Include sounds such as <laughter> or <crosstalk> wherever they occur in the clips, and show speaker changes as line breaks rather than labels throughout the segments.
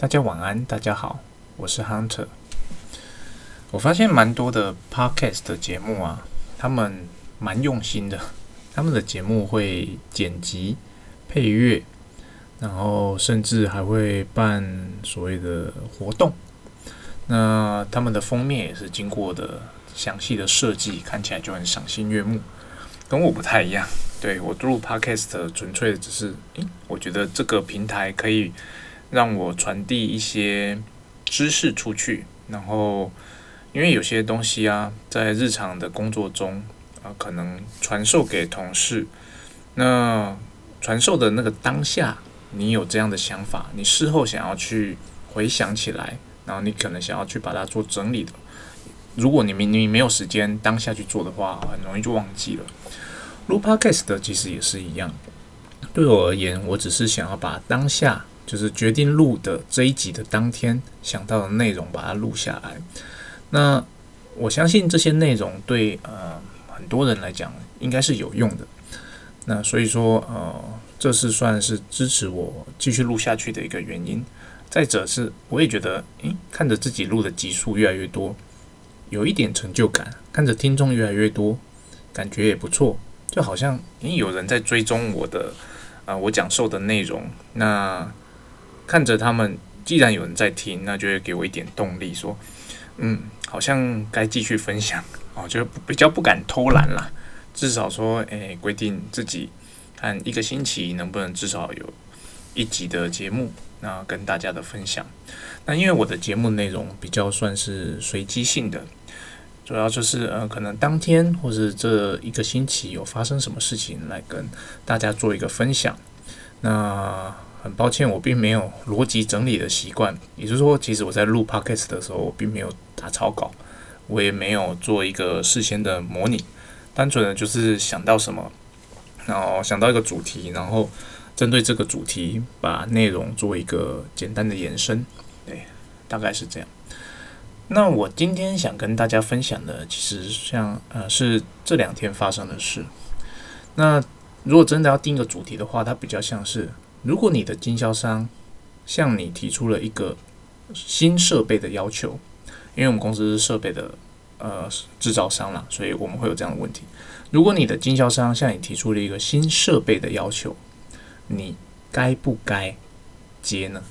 大家晚安，大家好，我是 Hunter。我发现蛮多的 Podcast 的节目啊，他们蛮用心的，他们的节目会剪辑、配乐，然后甚至还会办所谓的活动。那他们的封面也是经过的详细的设计，看起来就很赏心悦目。跟我不太一样，对我录 Podcast 纯粹只是，诶，我觉得这个平台可以。让我传递一些知识出去，然后因为有些东西啊，在日常的工作中啊，可能传授给同事，那传授的那个当下，你有这样的想法，你事后想要去回想起来，然后你可能想要去把它做整理的，如果你明你没有时间当下去做的话，很容易就忘记了。录 Podcast 的其实也是一样，对我而言，我只是想要把当下。就是决定录的这一集的当天想到的内容，把它录下来。那我相信这些内容对呃很多人来讲应该是有用的。那所以说呃这是算是支持我继续录下去的一个原因。再者是我也觉得，诶，看着自己录的集数越来越多，有一点成就感；看着听众越来越多，感觉也不错。就好像诶有人在追踪我的啊我讲授的内容，那。看着他们，既然有人在听，那就会给我一点动力，说，嗯，好像该继续分享哦，就比较不敢偷懒啦。至少说，诶，规定自己看一个星期能不能至少有一集的节目，那跟大家的分享。那因为我的节目内容比较算是随机性的，主要就是呃，可能当天或者这一个星期有发生什么事情来跟大家做一个分享。那很抱歉，我并没有逻辑整理的习惯。也就是说，其实我在录 podcast 的时候，我并没有打草稿，我也没有做一个事先的模拟，单纯的就是想到什么，然后想到一个主题，然后针对这个主题把内容做一个简单的延伸。对，大概是这样。那我今天想跟大家分享的，其实像呃是这两天发生的事。那如果真的要定一个主题的话，它比较像是。如果你的经销商向你提出了一个新设备的要求，因为我们公司是设备的呃制造商啦，所以我们会有这样的问题。如果你的经销商向你提出了一个新设备的要求，你该不该接呢？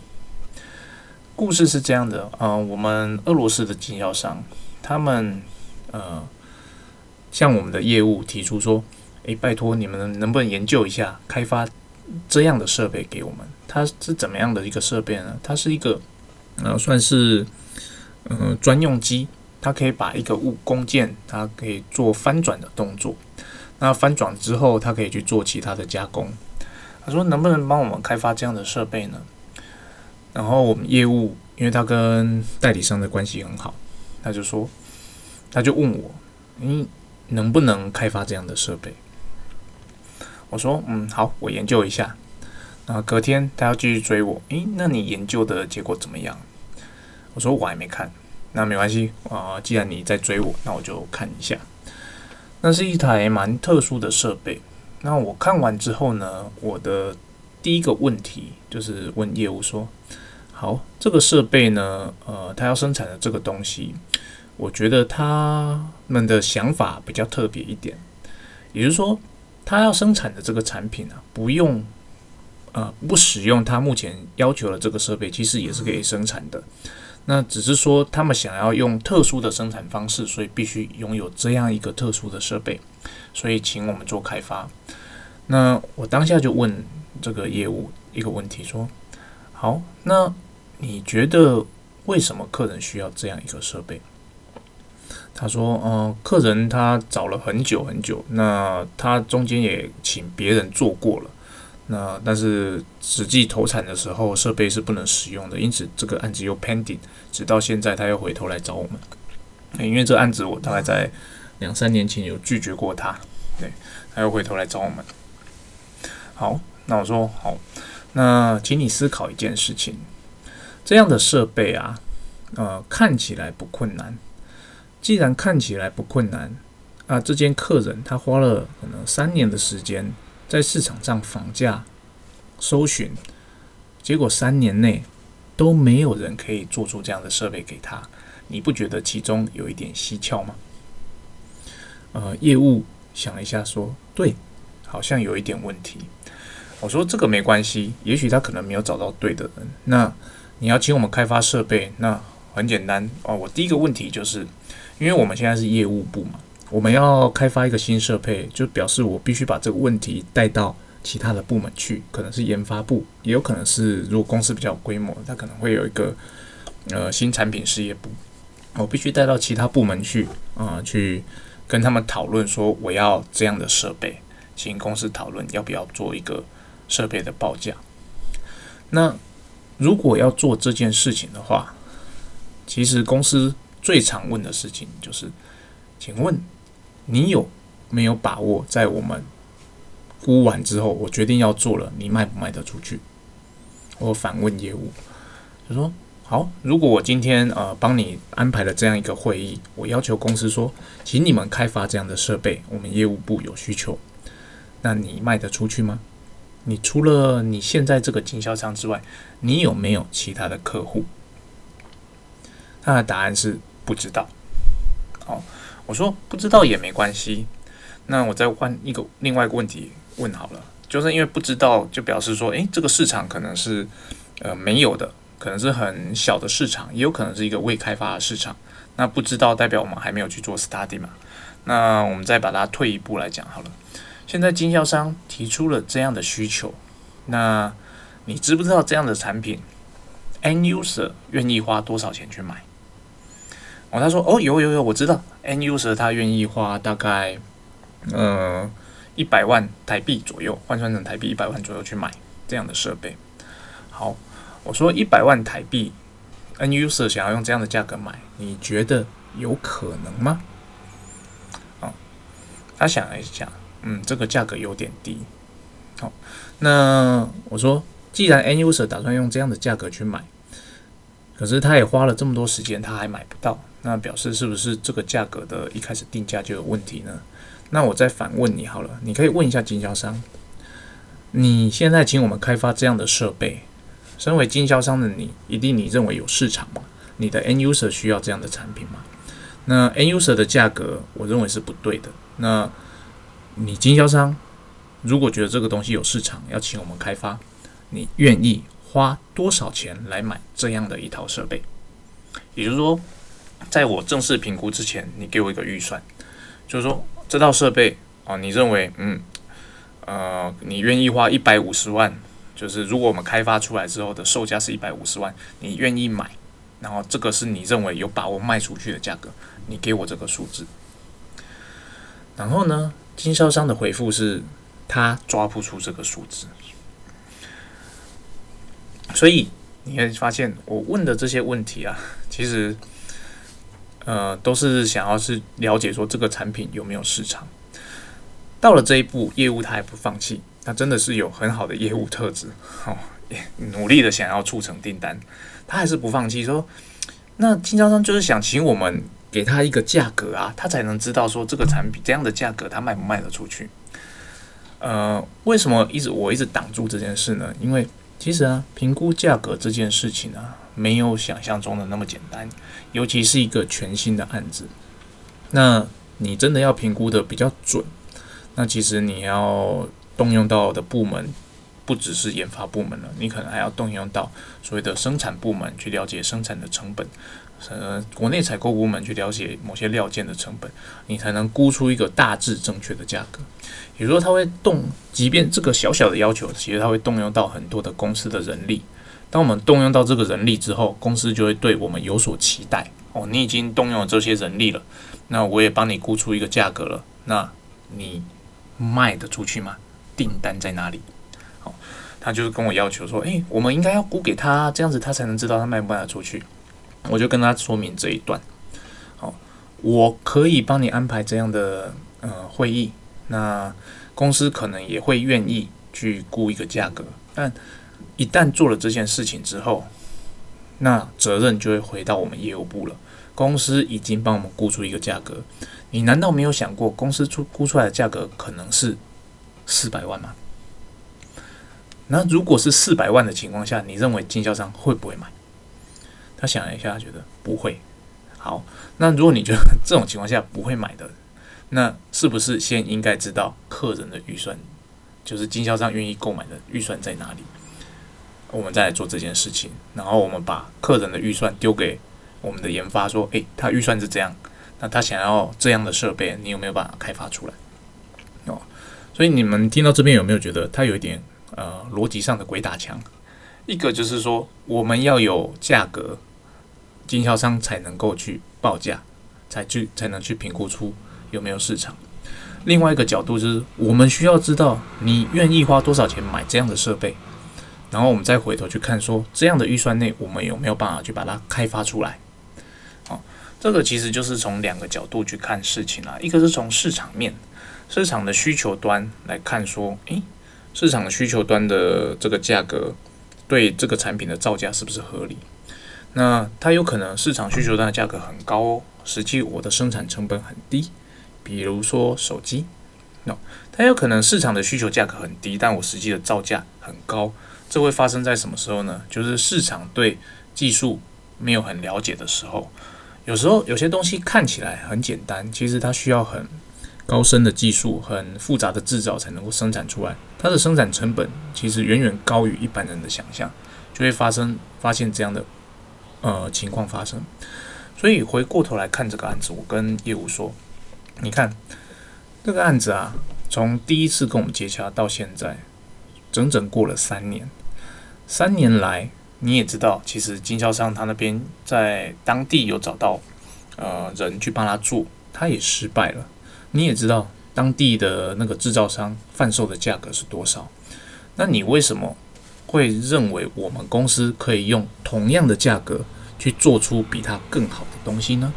故事是这样的啊，我们俄罗斯的经销商，他们呃向我们的业务提出说：“诶，拜托你们能不能研究一下开发？”这样的设备给我们，它是怎么样的一个设备呢？它是一个，呃，算是，嗯，专用机，它可以把一个物工件，它可以做翻转的动作。那翻转之后，它可以去做其他的加工。他说，能不能帮我们开发这样的设备呢？然后我们业务，因为他跟代理商的关系很好，他就说，他就问我，你能不能开发这样的设备？我说嗯好，我研究一下。那隔天他要继续追我，诶，那你研究的结果怎么样？我说我还没看，那没关系啊。既然你在追我，那我就看一下。那是一台蛮特殊的设备。那我看完之后呢，我的第一个问题就是问业务说：好，这个设备呢，呃，他要生产的这个东西，我觉得他们的想法比较特别一点，也就是说。他要生产的这个产品啊，不用，呃，不使用他目前要求的这个设备，其实也是可以生产的。那只是说他们想要用特殊的生产方式，所以必须拥有这样一个特殊的设备，所以请我们做开发。那我当下就问这个业务一个问题，说：好，那你觉得为什么客人需要这样一个设备？他说：“嗯，客人他找了很久很久，那他中间也请别人做过了，那但是实际投产的时候设备是不能使用的，因此这个案子又 pending，直到现在他又回头来找我们。因为这案子我大概在两三年前有拒绝过他，对，他又回头来找我们。好，那我说好，那请你思考一件事情，这样的设备啊，呃，看起来不困难。”既然看起来不困难啊，这间客人他花了可能三年的时间在市场上房价、搜寻，结果三年内都没有人可以做出这样的设备给他，你不觉得其中有一点蹊跷吗？呃，业务想了一下，说：“对，好像有一点问题。”我说：“这个没关系，也许他可能没有找到对的人。那你要请我们开发设备，那很简单哦。我第一个问题就是，因为我们现在是业务部嘛，我们要开发一个新设备，就表示我必须把这个问题带到。”其他的部门去，可能是研发部，也有可能是如果公司比较规模，它可能会有一个呃新产品事业部，我必须带到其他部门去啊，去跟他们讨论说我要这样的设备，请公司讨论要不要做一个设备的报价。那如果要做这件事情的话，其实公司最常问的事情就是，请问你有没有把握在我们？估完之后，我决定要做了，你卖不卖得出去？我反问业务，就说好，如果我今天呃帮你安排了这样一个会议，我要求公司说，请你们开发这样的设备，我们业务部有需求，那你卖得出去吗？你除了你现在这个经销商之外，你有没有其他的客户？他的答案是不知道。好，我说不知道也没关系，那我再换一个另外一个问题。问好了，就是因为不知道，就表示说，诶，这个市场可能是呃没有的，可能是很小的市场，也有可能是一个未开发的市场。那不知道代表我们还没有去做 study 嘛？那我们再把它退一步来讲好了。现在经销商提出了这样的需求，那你知不知道这样的产品，end user 愿意花多少钱去买？哦，他说，哦，有有有，我知道，n user 他愿意花大概，呃。一百万台币左右换算成台币一百万左右去买这样的设备。好，我说一百万台币，N user 想要用这样的价格买，你觉得有可能吗？啊，他想了一下，嗯，这个价格有点低。好，那我说，既然 N user 打算用这样的价格去买，可是他也花了这么多时间，他还买不到，那表示是不是这个价格的一开始定价就有问题呢？那我再反问你好了，你可以问一下经销商，你现在请我们开发这样的设备，身为经销商的你，一定你认为有市场吗？你的 end user 需要这样的产品吗？那 end user 的价格，我认为是不对的。那你经销商如果觉得这个东西有市场，要请我们开发，你愿意花多少钱来买这样的一套设备？也就是说，在我正式评估之前，你给我一个预算，就是说。这套设备啊，你认为嗯呃，你愿意花一百五十万？就是如果我们开发出来之后的售价是一百五十万，你愿意买？然后这个是你认为有把握卖出去的价格，你给我这个数字。然后呢，经销商的回复是他抓不出这个数字，所以你会发现我问的这些问题啊，其实。呃，都是想要是了解说这个产品有没有市场。到了这一步，业务他还不放弃，他真的是有很好的业务特质，哦，努力的想要促成订单，他还是不放弃。说，那经销商就是想请我们给他一个价格啊，他才能知道说这个产品这样的价格他卖不卖得出去。呃，为什么一直我一直挡住这件事呢？因为其实啊，评估价格这件事情啊。没有想象中的那么简单，尤其是一个全新的案子。那你真的要评估的比较准，那其实你要动用到的部门不只是研发部门了，你可能还要动用到所谓的生产部门去了解生产的成本，呃，国内采购部门去了解某些料件的成本，你才能估出一个大致正确的价格。也就是说，它会动，即便这个小小的要求，其实它会动用到很多的公司的人力。当我们动用到这个人力之后，公司就会对我们有所期待。哦，你已经动用了这些人力了，那我也帮你估出一个价格了，那你卖得出去吗？订单在哪里？好，他就是跟我要求说，诶，我们应该要估给他，这样子他才能知道他卖不卖得出去。我就跟他说明这一段。好，我可以帮你安排这样的呃会议，那公司可能也会愿意去估一个价格，但。一旦做了这件事情之后，那责任就会回到我们业务部了。公司已经帮我们估出一个价格，你难道没有想过，公司出估出来的价格可能是四百万吗？那如果是四百万的情况下，你认为经销商会不会买？他想了一下，他觉得不会。好，那如果你觉得 <laughs> 这种情况下不会买的，那是不是先应该知道客人的预算，就是经销商愿意购买的预算在哪里？我们再来做这件事情，然后我们把客人的预算丢给我们的研发，说：诶，他预算是这样，那他想要这样的设备，你有没有办法开发出来？哦，所以你们听到这边有没有觉得他有一点呃逻辑上的鬼打墙？一个就是说，我们要有价格，经销商才能够去报价，才去才能去评估出有没有市场。另外一个角度就是，我们需要知道你愿意花多少钱买这样的设备，然后我们再回头去看说，这样的预算内我们有没有办法去把它开发出来。好，这个其实就是从两个角度去看事情啦。一个是从市场面，市场的需求端来看说，诶，市场的需求端的这个价格。对这个产品的造价是不是合理？那它有可能市场需求端的价格很高哦，实际我的生产成本很低。比如说手机，那它有可能市场的需求价格很低，但我实际的造价很高。这会发生在什么时候呢？就是市场对技术没有很了解的时候。有时候有些东西看起来很简单，其实它需要很。高深的技术、很复杂的制造才能够生产出来，它的生产成本其实远远高于一般人的想象，就会发生发现这样的呃情况发生。所以回过头来看这个案子，我跟业务说：“你看这个案子啊，从第一次跟我们接洽到现在，整整过了三年。三年来，你也知道，其实经销商他那边在当地有找到呃人去帮他做，他也失败了。”你也知道当地的那个制造商贩售的价格是多少？那你为什么会认为我们公司可以用同样的价格去做出比它更好的东西呢？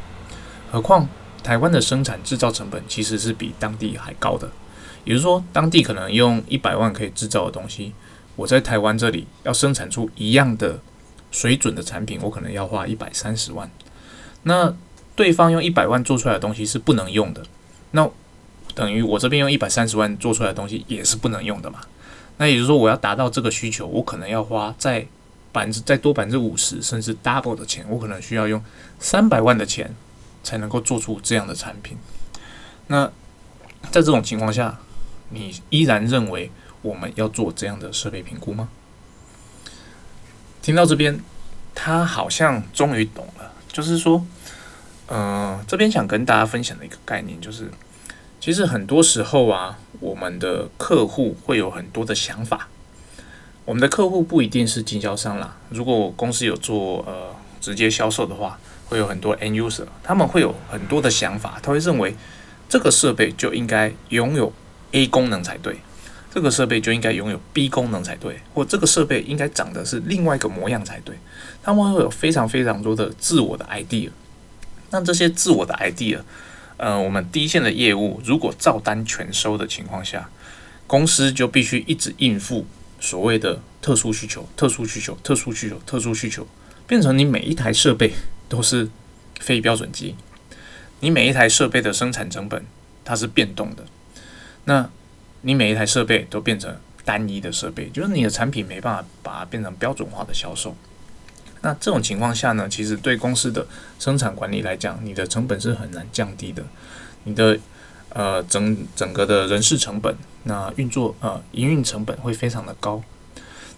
何况台湾的生产制造成本其实是比当地还高的，也就是说，当地可能用一百万可以制造的东西，我在台湾这里要生产出一样的水准的产品，我可能要花一百三十万。那对方用一百万做出来的东西是不能用的。那等于我这边用一百三十万做出来的东西也是不能用的嘛？那也就是说，我要达到这个需求，我可能要花在百分之再多百分之五十，甚至 double 的钱，我可能需要用三百万的钱才能够做出这样的产品。那在这种情况下，你依然认为我们要做这样的设备评估吗？听到这边，他好像终于懂了，就是说。嗯，这边想跟大家分享的一个概念就是，其实很多时候啊，我们的客户会有很多的想法。我们的客户不一定是经销商啦，如果公司有做呃直接销售的话，会有很多 end user，他们会有很多的想法，他会认为这个设备就应该拥有 A 功能才对，这个设备就应该拥有 B 功能才对，或这个设备应该长得是另外一个模样才对。他们会有非常非常多的自我的 idea。那这些自我的 idea，呃，我们第一线的业务如果照单全收的情况下，公司就必须一直应付所谓的特殊需求、特殊需求、特殊需求、特殊需求，变成你每一台设备都是非标准机，你每一台设备的生产成本它是变动的，那你每一台设备都变成单一的设备，就是你的产品没办法把它变成标准化的销售。那这种情况下呢，其实对公司的生产管理来讲，你的成本是很难降低的。你的呃整整个的人事成本，那运作呃营运成本会非常的高。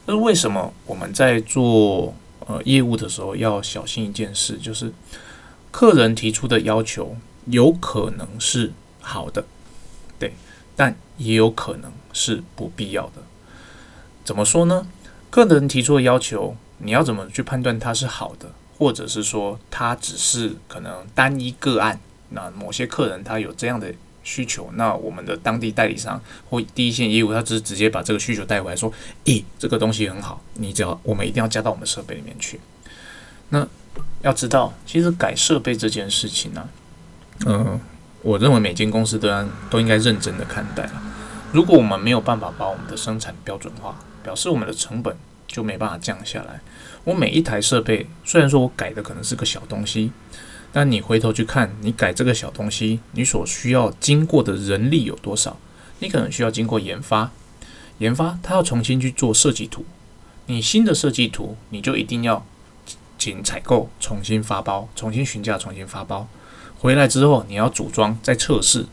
那为什么我们在做呃业务的时候要小心一件事，就是客人提出的要求有可能是好的，对，但也有可能是不必要的。怎么说呢？客人提出的要求。你要怎么去判断它是好的，或者是说它只是可能单一个案？那某些客人他有这样的需求，那我们的当地代理商或第一线业务，他只是直接把这个需求带回来，说：“诶，这个东西很好，你只要我们一定要加到我们设备里面去。”那要知道，其实改设备这件事情呢，嗯，我认为每间公司都要都应该认真的看待。如果我们没有办法把我们的生产标准化，表示我们的成本。就没办法降下来。我每一台设备，虽然说我改的可能是个小东西，但你回头去看，你改这个小东西，你所需要经过的人力有多少？你可能需要经过研发，研发它要重新去做设计图。你新的设计图，你就一定要请采购重新发包，重新询价，重新发包。回来之后，你要组装再测试。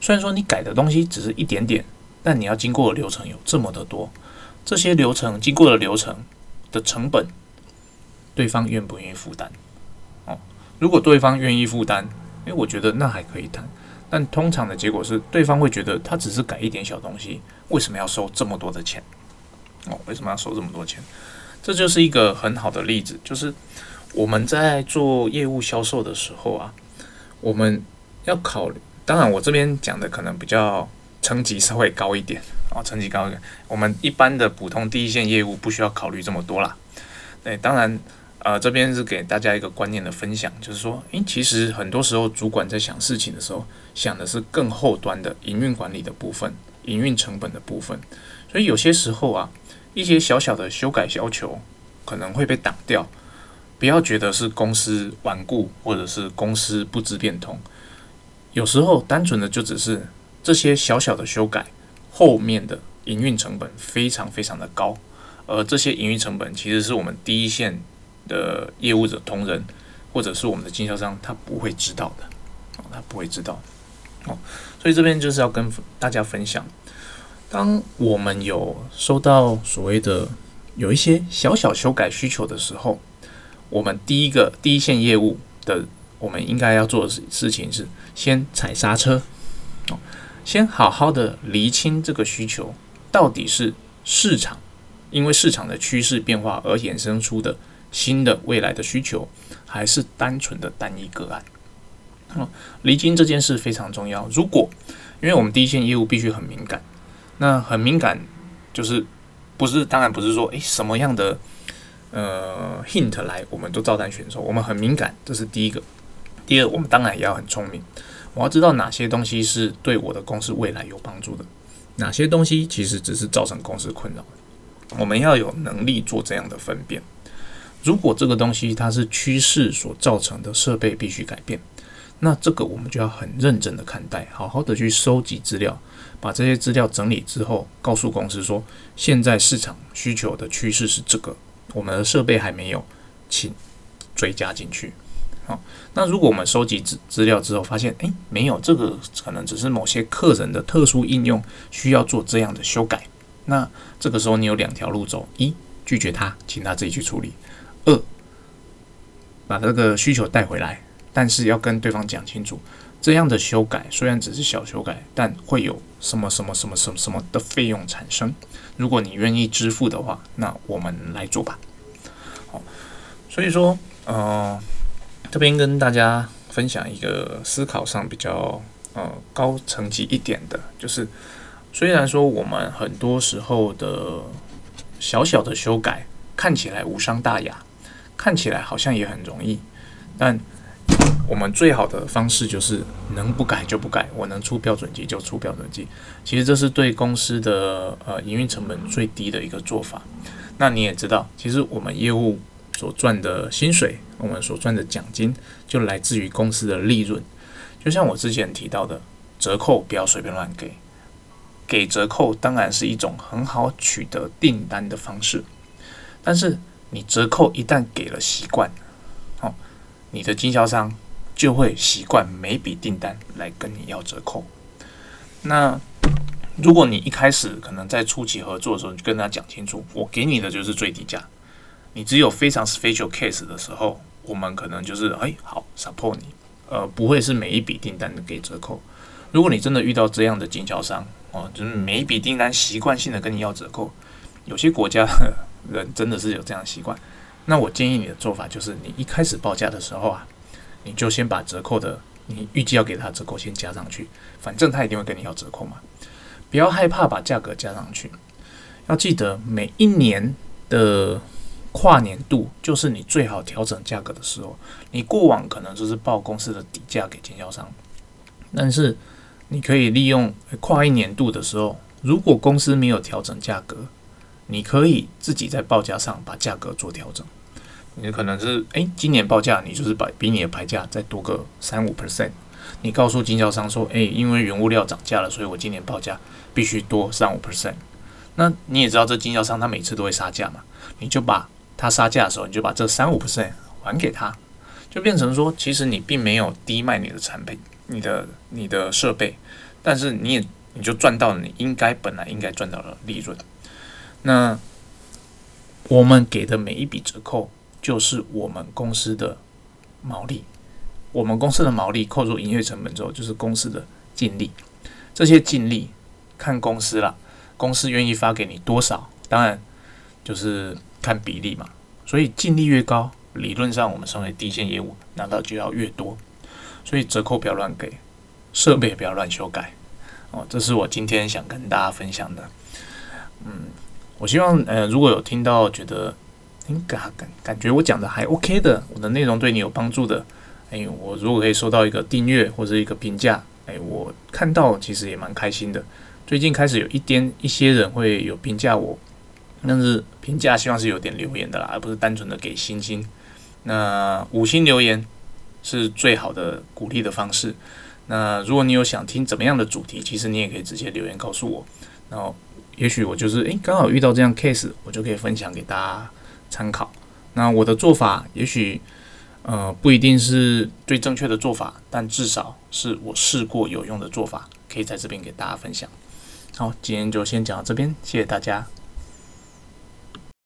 虽然说你改的东西只是一点点，但你要经过的流程有这么的多。这些流程经过的流程的成本，对方愿不愿意负担？如果对方愿意负担，诶，我觉得那还可以谈。但通常的结果是，对方会觉得他只是改一点小东西，为什么要收这么多的钱？哦，为什么要收这么多钱？这就是一个很好的例子，就是我们在做业务销售的时候啊，我们要考虑。当然，我这边讲的可能比较层级稍微高一点哦，层级高一点。我们一般的普通第一线业务不需要考虑这么多啦。对，当然。呃，这边是给大家一个观念的分享，就是说，诶，其实很多时候主管在想事情的时候，想的是更后端的营运管理的部分、营运成本的部分，所以有些时候啊，一些小小的修改要求可能会被挡掉。不要觉得是公司顽固，或者是公司不知变通，有时候单纯的就只是这些小小的修改后面的营运成本非常非常的高，而这些营运成本其实是我们第一线。的业务者同仁，或者是我们的经销商，他不会知道的，哦，他不会知道，哦，所以这边就是要跟大家分享，当我们有收到所谓的有一些小小修改需求的时候，我们第一个第一线业务的，我们应该要做的事事情是先踩刹车，哦，先好好的厘清这个需求到底是市场因为市场的趋势变化而衍生出的。新的未来的需求，还是单纯的单一个案？嗯，离经这件事非常重要。如果因为我们第一线业务必须很敏感，那很敏感就是不是当然不是说诶什么样的呃 hint 来我们都照单选收。我们很敏感，这是第一个。第二，我们当然也要很聪明。我要知道哪些东西是对我的公司未来有帮助的，哪些东西其实只是造成公司困扰。我们要有能力做这样的分辨。如果这个东西它是趋势所造成的设备必须改变，那这个我们就要很认真的看待，好好的去收集资料，把这些资料整理之后，告诉公司说，现在市场需求的趋势是这个，我们的设备还没有，请追加进去。好，那如果我们收集资资料之后发现，诶，没有这个，可能只是某些客人的特殊应用需要做这样的修改，那这个时候你有两条路走：一，拒绝他，请他自己去处理。二，把这个需求带回来，但是要跟对方讲清楚，这样的修改虽然只是小修改，但会有什么什么什么什么什么的费用产生。如果你愿意支付的话，那我们来做吧。好，所以说，呃，这边跟大家分享一个思考上比较呃高层级一点的，就是虽然说我们很多时候的小小的修改看起来无伤大雅。看起来好像也很容易，但我们最好的方式就是能不改就不改，我能出标准机就出标准机。其实这是对公司的呃营运成本最低的一个做法。那你也知道，其实我们业务所赚的薪水，我们所赚的奖金，就来自于公司的利润。就像我之前提到的，折扣不要随便乱给，给折扣当然是一种很好取得订单的方式，但是。你折扣一旦给了习惯，好，你的经销商就会习惯每笔订单来跟你要折扣。那如果你一开始可能在初期合作的时候，你就跟他讲清楚，我给你的就是最低价。你只有非常 special case 的时候，我们可能就是哎好 support 你，呃，不会是每一笔订单都给折扣。如果你真的遇到这样的经销商哦，就是每一笔订单习惯性的跟你要折扣，有些国家。<laughs> 人真的是有这样的习惯，那我建议你的做法就是，你一开始报价的时候啊，你就先把折扣的你预计要给他折扣先加上去，反正他一定会跟你要折扣嘛。不要害怕把价格加上去，要记得每一年的跨年度就是你最好调整价格的时候。你过往可能就是报公司的底价给经销商，但是你可以利用跨一年度的时候，如果公司没有调整价格。你可以自己在报价上把价格做调整。你可能是诶，今年报价你就是把比你的牌价再多个三五 percent。你告诉经销商说，诶，因为原物料涨价了，所以我今年报价必须多三五 percent。那你也知道这经销商他每次都会杀价嘛，你就把他杀价的时候，你就把这三五 percent 还给他，就变成说，其实你并没有低卖你的产品、你的你的设备，但是你也你就赚到你应该本来应该赚到的利润。那我们给的每一笔折扣，就是我们公司的毛利。我们公司的毛利扣除营业成本之后，就是公司的净利。这些净利看公司了，公司愿意发给你多少，当然就是看比例嘛。所以净利越高，理论上我们身为低线业务拿到就要越多。所以折扣不要乱给，设备不要乱修改。哦，这是我今天想跟大家分享的。嗯，我希望呃，如果有听到觉得感感感觉我讲的还 OK 的，我的内容对你有帮助的。哎，我如果可以收到一个订阅或者一个评价，哎，我看到其实也蛮开心的。最近开始有一点一些人会有评价我，但是评价希望是有点留言的啦，而不是单纯的给星星。那五星留言是最好的鼓励的方式。那如果你有想听怎么样的主题，其实你也可以直接留言告诉我。然后也许我就是诶刚好遇到这样 case，我就可以分享给大家参考。那我的做法也许。呃，不一定是最正确的做法，但至少是我试过有用的做法，可以在这边给大家分享。好，今天就先讲到这边，谢谢大家。